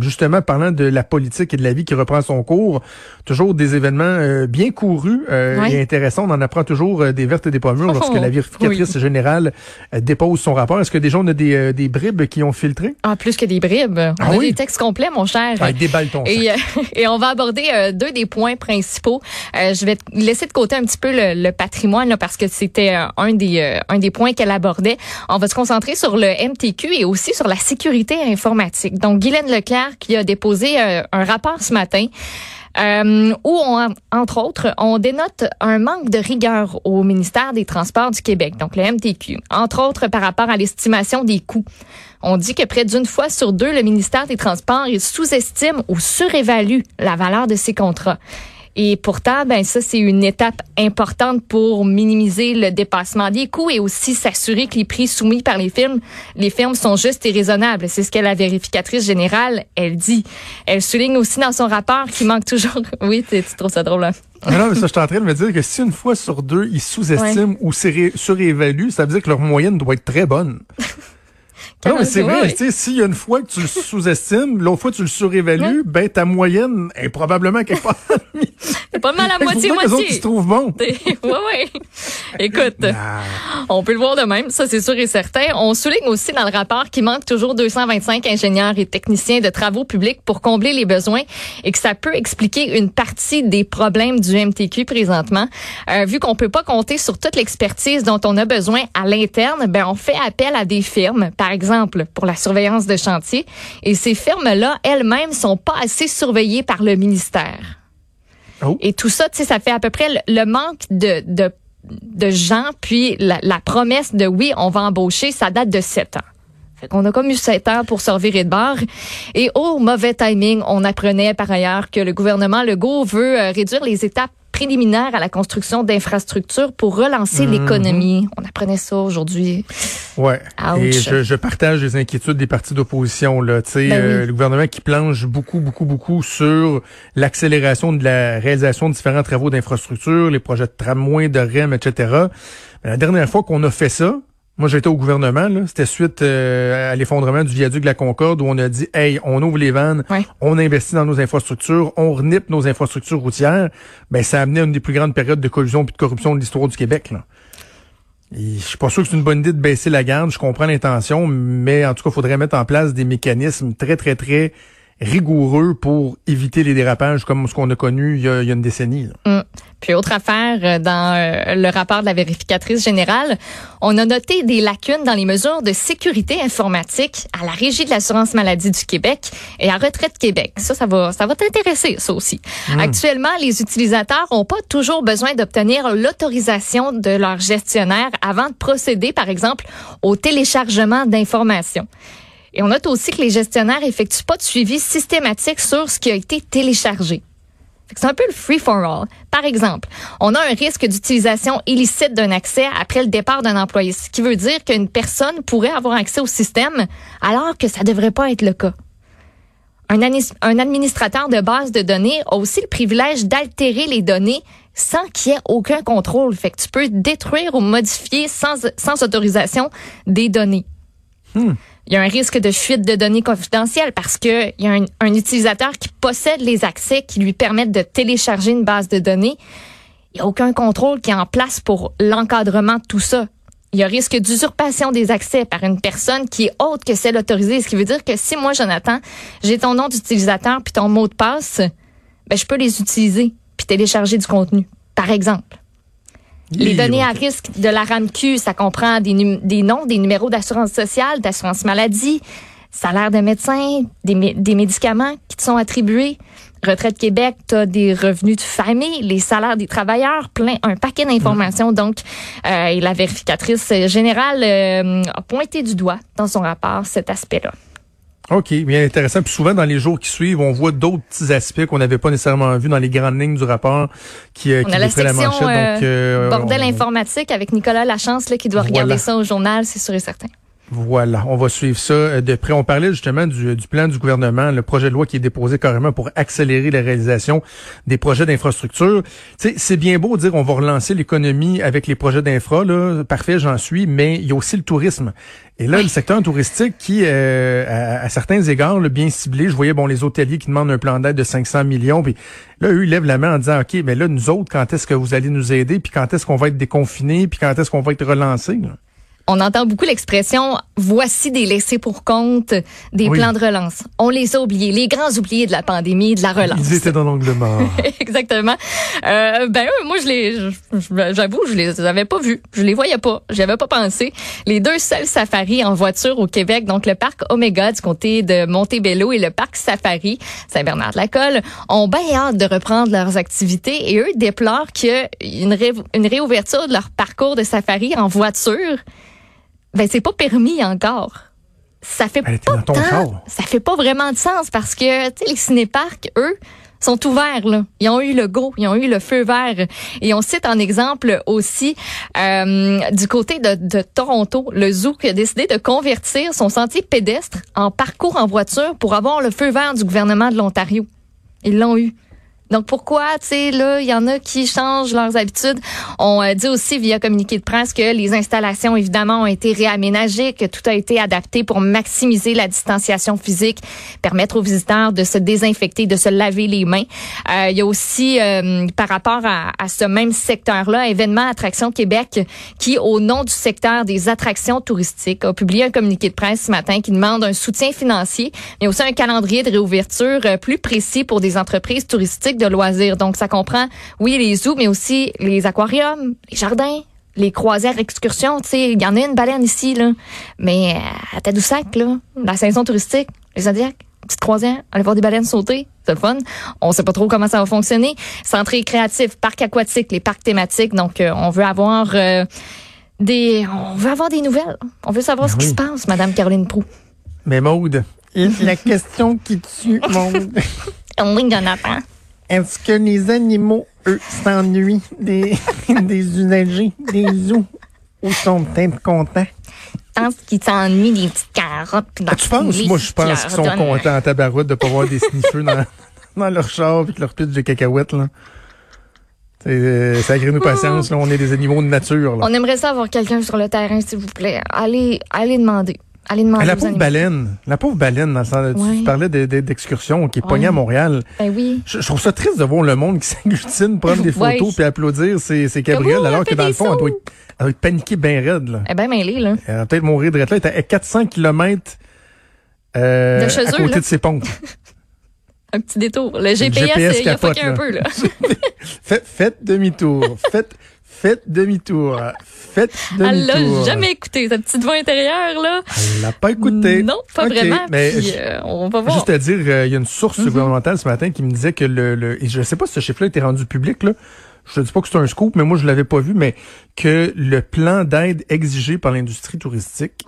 Justement, parlant de la politique et de la vie qui reprend son cours, toujours des événements euh, bien courus euh, et intéressants. On en apprend toujours euh, des vertes et des pommures lorsque la vérificatrice générale dépose son rapport. Est-ce que déjà on a des, des bribes qui ont filtré? Ah, plus que des bribes. On ah a des textes complets, mon cher. Avec des balles et, et on va aborder deux des points principaux. je vais laisser de côté un petit peu le, patrimoine là, parce que c'était un des un des points qu'elle abordait. On va se concentrer sur le MTQ et aussi sur la sécurité informatique. Donc, Guylaine Leclerc qui a déposé euh, un rapport ce matin. Euh, où, on, entre autres, on dénote un manque de rigueur au ministère des Transports du Québec, donc le MTQ, entre autres par rapport à l'estimation des coûts. On dit que près d'une fois sur deux, le ministère des Transports sous-estime ou surévalue la valeur de ses contrats. Et pourtant, ben ça, c'est une étape importante pour minimiser le dépassement des coûts et aussi s'assurer que les prix soumis par les firmes, les firmes sont justes et raisonnables. C'est ce que la vérificatrice générale, elle dit. Elle souligne aussi dans son rapport qu'il manque toujours. oui, tu trouves ça drôle. Hein? Ah non, mais ça, je suis en train de me dire que si une fois sur deux, ils sous-estiment ou surévaluent, ça veut dire que leur moyenne doit être très bonne. Non, mais c'est vrai. sais, S'il y a une fois que tu le sous-estimes, l'autre fois tu le surévalues, ben ta moyenne est probablement quelque part. C'est pas mal à moitié-moitié. Autres, tu trouves bon. oui, oui. Écoute, on peut le voir de même, ça c'est sûr et certain. On souligne aussi dans le rapport qu'il manque toujours 225 ingénieurs et techniciens de travaux publics pour combler les besoins et que ça peut expliquer une partie des problèmes du MTQ présentement. Euh, vu qu'on peut pas compter sur toute l'expertise dont on a besoin à l'interne, ben on fait appel à des firmes, par exemple exemple, pour la surveillance de chantier. Et ces firmes-là, elles-mêmes, sont pas assez surveillées par le ministère. Oh. Et tout ça, tu sais, ça fait à peu près le, manque de, de, de, gens, puis la, la, promesse de oui, on va embaucher, ça date de sept ans. Fait qu'on a comme eu sept ans pour se revirer de bord. Et au mauvais timing, on apprenait par ailleurs que le gouvernement Legault veut euh, réduire les étapes à la construction d'infrastructures pour relancer mhm. l'économie. On apprenait ça aujourd'hui. Ouais. Et je, je, partage les inquiétudes des partis d'opposition là. Tu sais, ben euh, le gouvernement qui planche beaucoup, beaucoup, beaucoup sur l'accélération de la réalisation de différents travaux d'infrastructures, les projets de tramway, de REM, etc. la dernière fois qu'on a fait ça, moi, j'étais au gouvernement, c'était suite euh, à l'effondrement du viaduc de la Concorde où on a dit, hey, on ouvre les vannes, on investit dans nos infrastructures, on renipe nos infrastructures routières. Ben, ça a amené à une des plus grandes périodes de collusion et de corruption de l'histoire du Québec. Là. je suis pas sûr que c'est une bonne idée de baisser la garde. Je comprends l'intention, mais en tout cas, il faudrait mettre en place des mécanismes très, très, très rigoureux pour éviter les dérapages comme ce qu'on a connu il y a, une décennie. Mm. Puis autre affaire, euh, dans euh, le rapport de la vérificatrice générale, on a noté des lacunes dans les mesures de sécurité informatique à la Régie de l'assurance maladie du Québec et à Retraite Québec. Ça, ça va, ça va t'intéresser, ça aussi. Mm. Actuellement, les utilisateurs n'ont pas toujours besoin d'obtenir l'autorisation de leur gestionnaire avant de procéder, par exemple, au téléchargement d'informations. Et on note aussi que les gestionnaires effectuent pas de suivi systématique sur ce qui a été téléchargé. C'est un peu le free for all. Par exemple, on a un risque d'utilisation illicite d'un accès après le départ d'un employé, ce qui veut dire qu'une personne pourrait avoir accès au système alors que ça devrait pas être le cas. Un, administrateur de base de données a aussi le privilège d'altérer les données sans qu'il y ait aucun contrôle. Fait que tu peux détruire ou modifier sans, sans autorisation des données. Hmm il y a un risque de fuite de données confidentielles parce que il y a un, utilisateur qui possède les accès qui lui permettent de télécharger une base de données. Il n'y a aucun contrôle qui est en place pour l'encadrement de tout ça. Il y a risque d'usurpation des accès par une personne qui est autre que celle autorisée. Ce qui veut dire que si moi, Jonathan, j'ai ton nom d'utilisateur puis ton mot de passe, ben, je peux les utiliser puis télécharger du contenu, par exemple. Les données à risque de la RAMQ, ça comprend des, des noms, des numéros d'assurance sociale, d'assurance maladie, salaire de médecin, des, des médicaments qui te sont attribués. Retraite Québec, tu as des revenus de famille, les salaires des travailleurs, plein un paquet d'informations. Donc, euh, et la vérificatrice générale euh, a pointé du doigt dans son rapport cet aspect-là. OK, bien intéressant. Puis souvent, dans les jours qui suivent, on voit d'autres petits aspects qu'on n'avait pas nécessairement vus dans les grandes lignes du rapport qui, euh, qui a la, section, la manchette. Donc, euh, euh bordel informatique avec Nicolas Lachance là, qui doit regarder ça au journal, c'est sûr et certain. Voilà, on va suivre ça euh, de près. On parlait justement du, plan du gouvernement, le projet de loi qui est déposé carrément pour accélérer la réalisation des projets d'infrastructure. C'est bien beau de dire on va relancer l'économie avec les projets d'infra, là, parfait, j'en suis, mais il y a aussi le tourisme. Et là, le secteur touristique qui, euh, à, certains égards, le bien ciblé, je voyais bon les hôteliers qui demandent un plan d'aide de 500 millions, puis là, eux, ils lèvent la main en disant, OK, mais là, nous autres, quand est-ce que vous allez nous aider, puis quand est-ce qu'on va être déconfinés, puis quand est-ce qu'on va être relancés? On entend beaucoup l'expression voici des laissés pour compte des plans de relance. On les a oubliés, les grands oubliés de la pandémie, de la relance. Ils étaient dans l'angle mort. Exactement. Euh, ben moi je les, j'avoue, je les avais pas vus, je les voyais pas, j'y avais pas pensé. Les deux seuls safaris en voiture au Québec, donc le parc Omega du côté de Montebello et le parc Safari Saint-Bernard-de-la-Colle, ont bien hâte de reprendre leurs activités et eux déplorent qu'il y a une, une réouverture de leur parcours de safari en voiture ben c'est pas permis encore. Ça fait pas ça fait pas vraiment de sens parce que les cinéparcs eux sont ouverts là. Ils ont eu le go, ils ont eu le feu vert et on cite en exemple aussi euh, du côté de, de, Toronto, le zoo qui a décidé de convertir son sentier pédestre en parcours en voiture pour avoir le feu vert du gouvernement de l'Ontario. Ils l'ont eu. Donc pourquoi, tu sais, là, il y en a qui changent leurs habitudes? On euh, dit aussi via communiqué de presse que les installations, évidemment, ont été réaménagées, que tout a été adapté pour maximiser la distanciation physique, permettre aux visiteurs de se désinfecter, de se laver les mains. Euh, il y a aussi, euh, par rapport à, à ce même secteur-là, événement Attraction Québec, qui, au nom du secteur des attractions touristiques, a publié un communiqué de presse ce matin qui demande un soutien financier, mais aussi un calendrier de réouverture plus précis pour des entreprises touristiques de loisirs. Donc, ça comprend, oui, les zoos, mais aussi les aquariums, les jardins, les croisières excursions. Tu sais, il y en a une baleine ici, là. Mais euh, à Tadoussac, là, la saison touristique, les Zodiacs, petite croisière, aller voir des baleines sauter, c'est le fun. On sait pas trop comment ça va fonctionner. Centré créatif, parc aquatique, les parcs thématiques. Donc, euh, on veut avoir euh, des, on veut avoir des nouvelles. On veut savoir ben ce qui se passe, Madame Caroline Prou. Mais Maude, la question qui tue, Maude. oui, Jonathan. Est-ce que les animaux, eux, s'ennuient des, des usagers, des zoos, ou sont peut-être contents? Je pense qu'ils s'ennuient des petites carottes. Ah, tu penses? Moi, je pense qu'ils sont contents en tabarouette de ne pas voir des sniffeux dans, dans leur char et leur pitch de cacahuètes. Là. C'est sacré nous patience, là. on est des animaux de nature. Là. On aimerait ça avoir quelqu'un sur le terrain, s'il vous plaît. Allez, allez demander. Allez demander la pauvre baleine, la pauvre baleine, dans tu parlais d'excursion qui est pognée à Montréal. Ben oui. Je, trouve ça triste de voir le monde qui s'agglutine, prendre des photos puis applaudir ces, ces cabrioles, alors que dans le fond, elle doit, être, elle doit être paniquée bien raide. Là. Elle est bien mêlée, là. Elle va peut-être mourir de là. Elle est à 400 km euh, de chez à côté de ses pompes. un petit détour. Le GPS, GPS il a fucké un peu, là. faites, faites demi-tour. faites, Faites demi-tour. Faites demi-tour. Elle l'a jamais écouté, sa petite voix intérieure, là. Elle l'a pas écouté. Non, pas vraiment. Mais euh, on va voir. Juste à dire, euh, il y a une source mm-hmm. gouvernementale ce matin qui me disait que le, le et je sais pas si ce chiffre-là était rendu public, là. Je te dis pas que c'est un scoop, mais moi, je l'avais pas vu, mais que le plan d'aide exigé par l'industrie touristique,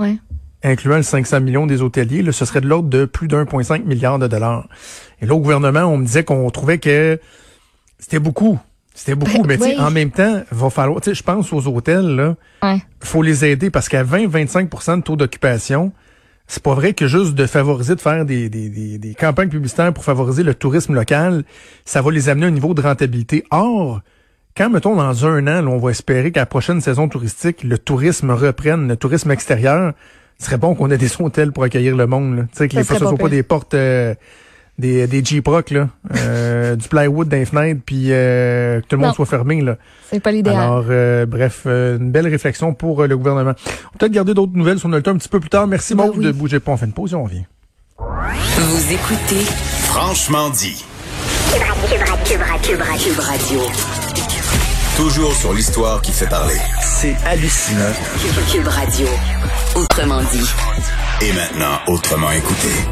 incluant le 500 millions des hôteliers, là, ce serait de l'ordre de plus d'1,5 milliard de dollars. Et là, au gouvernement, on me disait qu'on trouvait que c'était beaucoup. C'était beaucoup, ben, mais en même temps, va falloir, je pense aux hôtels, là, ouais. faut les aider parce qu'à 20-25% de taux d'occupation, c'est pas vrai que juste de favoriser, de faire des, des, des, des, campagnes publicitaires pour favoriser le tourisme local, ça va les amener à un niveau de rentabilité. Or, quand, mettons, dans un an, on va espérer qu'à la prochaine saison touristique, le tourisme reprenne, le tourisme extérieur, ce serait bon qu'on ait des hôtels pour accueillir le monde. Tu sais, que les ne soient pas des portes... Euh, des, des Jeep-Rock, là, euh, du plywood d'un fenêtre, puis euh, que tout le monde soit fermé. là. C'est pas l'idéal. Alors, euh, bref, une belle réflexion pour le gouvernement. On peut peut-être garder d'autres nouvelles sur notre temps un petit peu plus tard. Merci, ben de bouger pas. On fait une pause et on revient. Vous écoutez Franchement dit. Cube Radio. Toujours sur l'histoire qui fait parler. C'est hallucinant. Cube Radio. Autrement dit. Et maintenant, autrement écouté.